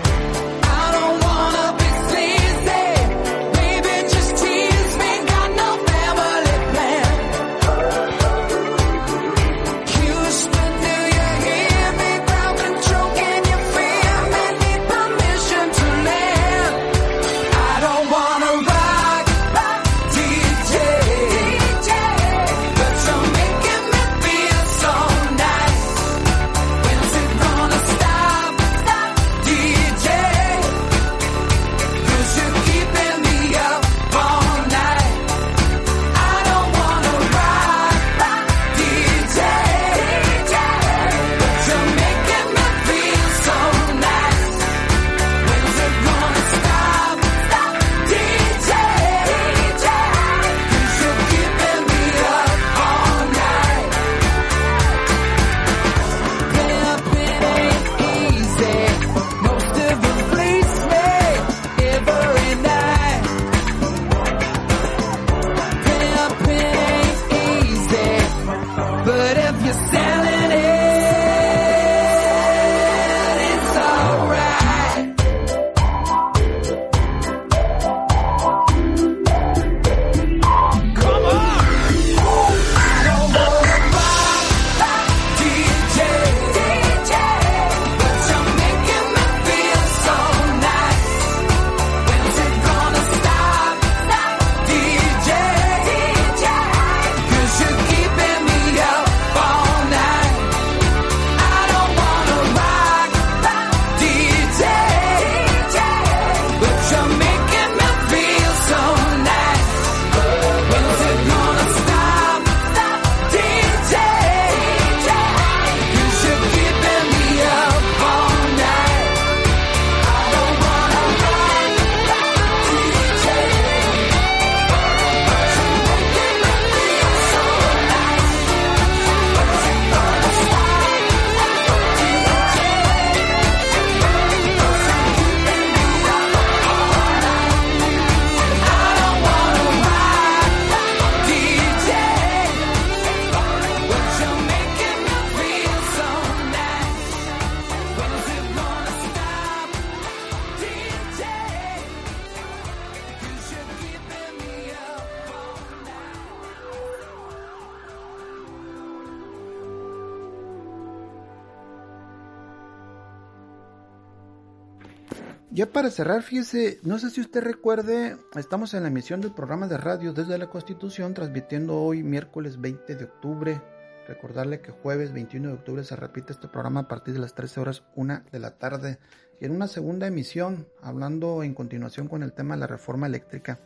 Ya para cerrar, fíjese, no sé si usted recuerde, estamos en la emisión del programa de radio desde la Constitución, transmitiendo hoy miércoles 20 de octubre Recordarle que jueves 21 de octubre se repite este programa a partir de las 13 horas 1 de la tarde y en una segunda emisión hablando en continuación con el tema de la reforma eléctrica.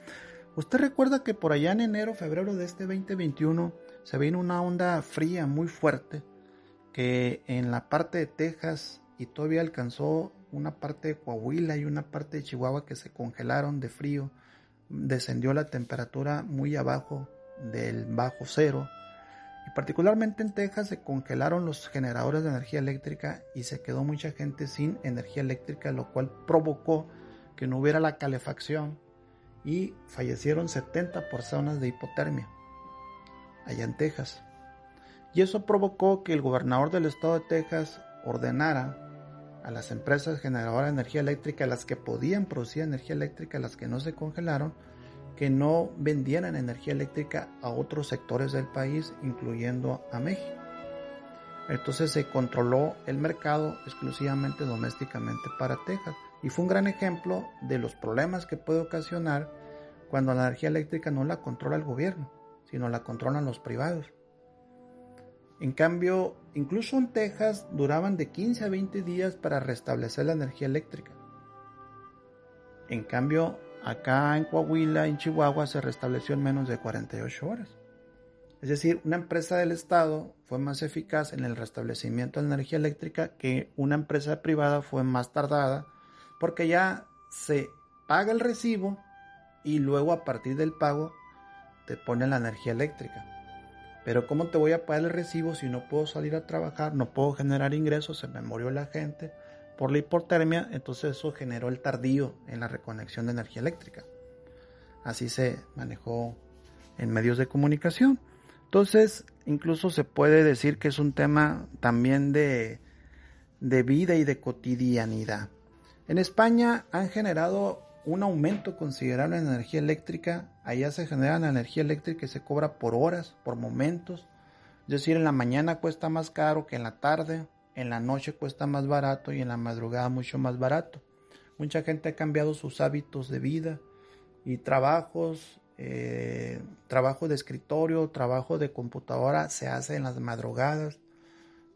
Usted recuerda que por allá en enero, febrero de este 2021 se vino una onda fría muy fuerte que en la parte de Texas y todavía alcanzó una parte de Coahuila y una parte de Chihuahua que se congelaron de frío. Descendió la temperatura muy abajo del bajo cero. Y particularmente en Texas se congelaron los generadores de energía eléctrica y se quedó mucha gente sin energía eléctrica, lo cual provocó que no hubiera la calefacción y fallecieron 70 personas de hipotermia allá en Texas. Y eso provocó que el gobernador del estado de Texas ordenara a las empresas generadoras de energía eléctrica, las que podían producir energía eléctrica, las que no se congelaron, que no vendieran energía eléctrica a otros sectores del país, incluyendo a México. Entonces se controló el mercado exclusivamente domésticamente para Texas. Y fue un gran ejemplo de los problemas que puede ocasionar cuando la energía eléctrica no la controla el gobierno, sino la controlan los privados. En cambio, incluso en Texas duraban de 15 a 20 días para restablecer la energía eléctrica. En cambio, acá en Coahuila, en Chihuahua, se restableció en menos de 48 horas. Es decir, una empresa del Estado fue más eficaz en el restablecimiento de la energía eléctrica que una empresa privada fue más tardada porque ya se paga el recibo y luego a partir del pago te ponen la energía eléctrica. Pero ¿cómo te voy a pagar el recibo si no puedo salir a trabajar, no puedo generar ingresos, se me murió la gente por la hipotermia? Entonces eso generó el tardío en la reconexión de energía eléctrica. Así se manejó en medios de comunicación. Entonces, incluso se puede decir que es un tema también de, de vida y de cotidianidad. En España han generado un aumento considerable en energía eléctrica. Allá se genera la energía eléctrica y se cobra por horas, por momentos. Es decir, en la mañana cuesta más caro que en la tarde, en la noche cuesta más barato y en la madrugada mucho más barato. Mucha gente ha cambiado sus hábitos de vida y trabajos, eh, trabajo de escritorio, trabajo de computadora se hace en las madrugadas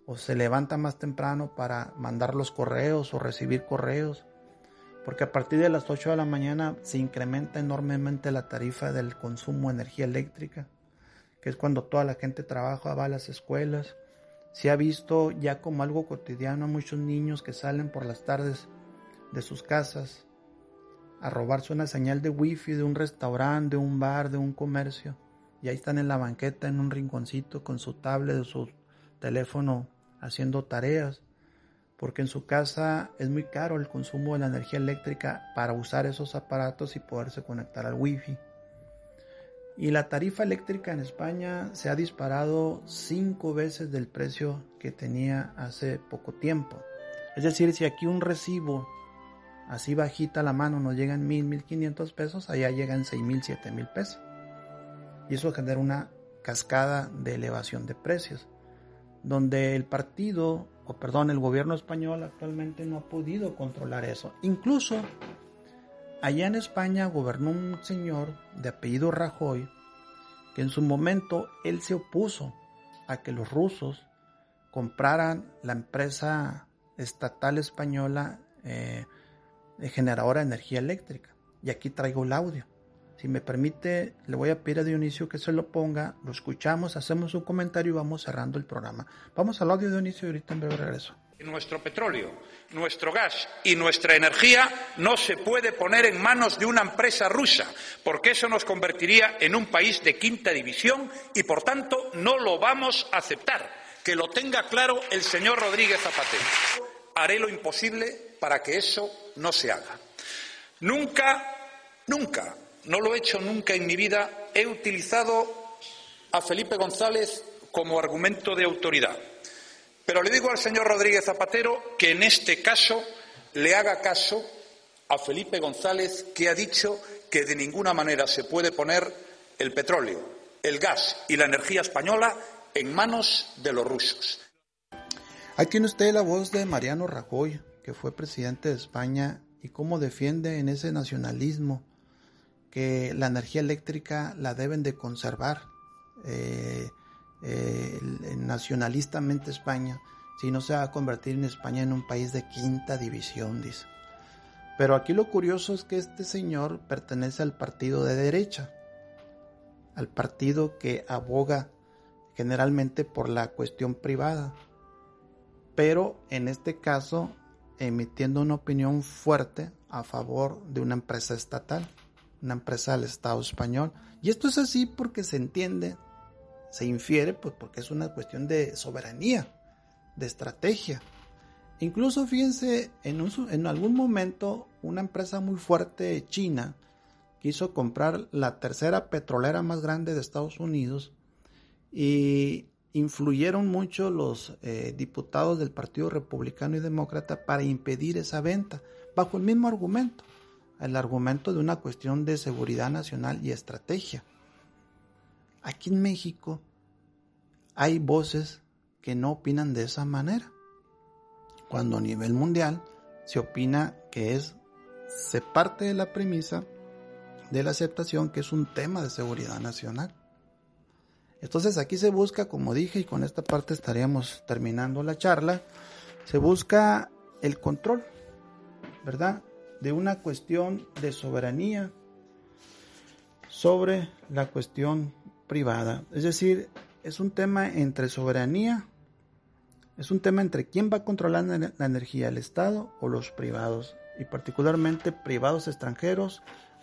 o se levanta más temprano para mandar los correos o recibir correos porque a partir de las 8 de la mañana se incrementa enormemente la tarifa del consumo de energía eléctrica, que es cuando toda la gente trabaja, va a las escuelas. Se ha visto ya como algo cotidiano a muchos niños que salen por las tardes de sus casas a robarse una señal de wifi de un restaurante, de un bar, de un comercio. Y ahí están en la banqueta, en un rinconcito, con su tablet su teléfono haciendo tareas porque en su casa es muy caro el consumo de la energía eléctrica para usar esos aparatos y poderse conectar al wifi. Y la tarifa eléctrica en España se ha disparado cinco veces del precio que tenía hace poco tiempo. Es decir, si aquí un recibo así bajita la mano nos llega en mil, mil quinientos pesos, allá llegan seis mil, siete mil pesos. Y eso genera una cascada de elevación de precios, donde el partido perdón, el gobierno español actualmente no ha podido controlar eso. Incluso allá en España gobernó un señor de apellido Rajoy que en su momento él se opuso a que los rusos compraran la empresa estatal española eh, generadora de energía eléctrica. Y aquí traigo el audio. Si me permite, le voy a pedir a Dionisio que se lo ponga, lo escuchamos, hacemos un comentario y vamos cerrando el programa. Vamos al audio de Dionisio y ahorita en breve regreso. Nuestro petróleo, nuestro gas y nuestra energía no se puede poner en manos de una empresa rusa, porque eso nos convertiría en un país de quinta división y, por tanto, no lo vamos a aceptar. Que lo tenga claro el señor Rodríguez Zapatero. Haré lo imposible para que eso no se haga. Nunca, nunca no lo he hecho nunca en mi vida, he utilizado a Felipe González como argumento de autoridad. Pero le digo al señor Rodríguez Zapatero que en este caso le haga caso a Felipe González, que ha dicho que de ninguna manera se puede poner el petróleo, el gas y la energía española en manos de los rusos. Ahí tiene usted la voz de Mariano Rajoy, que fue presidente de España, y cómo defiende en ese nacionalismo que la energía eléctrica la deben de conservar. Eh, eh, nacionalistamente España, si no se va a convertir en España en un país de quinta división, dice. Pero aquí lo curioso es que este señor pertenece al partido de derecha, al partido que aboga generalmente por la cuestión privada, pero en este caso emitiendo una opinión fuerte a favor de una empresa estatal, una empresa del Estado español. Y esto es así porque se entiende, se infiere, pues porque es una cuestión de soberanía, de estrategia. Incluso fíjense, en, un en algún momento una empresa muy fuerte china quiso comprar la tercera petrolera más grande de Estados Unidos y influyeron mucho los eh, diputados del Partido Republicano y Demócrata para impedir esa venta, bajo el mismo argumento, el argumento de una cuestión de seguridad nacional y estrategia. Aquí en México hay voces que no opinan de esa manera, cuando a nivel mundial se opina que es, se parte de la premisa de la aceptación que es un tema de seguridad nacional. Entonces aquí se busca, como dije, y con esta parte estaríamos terminando la charla, se busca el control, ¿verdad? De una cuestión de soberanía sobre la cuestión privada. Es decir, es un tema entre soberanía, es un tema entre quién va a controlar la energía, el Estado o los privados, y particularmente privados extranjeros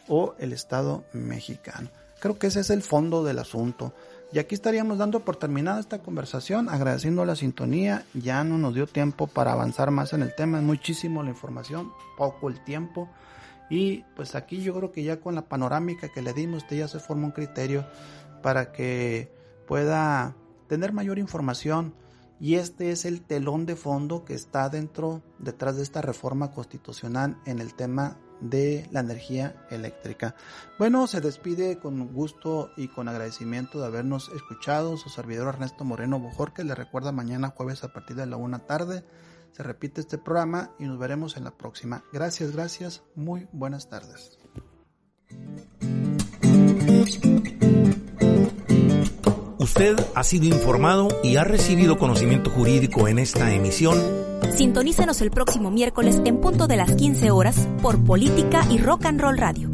o el Estado mexicano. Creo que ese es el fondo del asunto. Y aquí estaríamos dando por terminada esta conversación, agradeciendo la sintonía. Ya no nos dio tiempo para avanzar más en el tema, es muchísimo la información, poco el tiempo. Y pues aquí yo creo que ya con la panorámica que le dimos, usted ya se forma un criterio para que pueda tener mayor información. Y este es el telón de fondo que está dentro, detrás de esta reforma constitucional en el tema de la energía eléctrica. Bueno, se despide con gusto y con agradecimiento de habernos escuchado su servidor Ernesto Moreno Bojorque. Le recuerda mañana jueves a partir de la una tarde. Se repite este programa y nos veremos en la próxima. Gracias, gracias. Muy buenas tardes. Usted ha sido informado y ha recibido conocimiento jurídico en esta emisión Sintonícenos el próximo miércoles en punto de las 15 horas por Política y Rock and Roll Radio.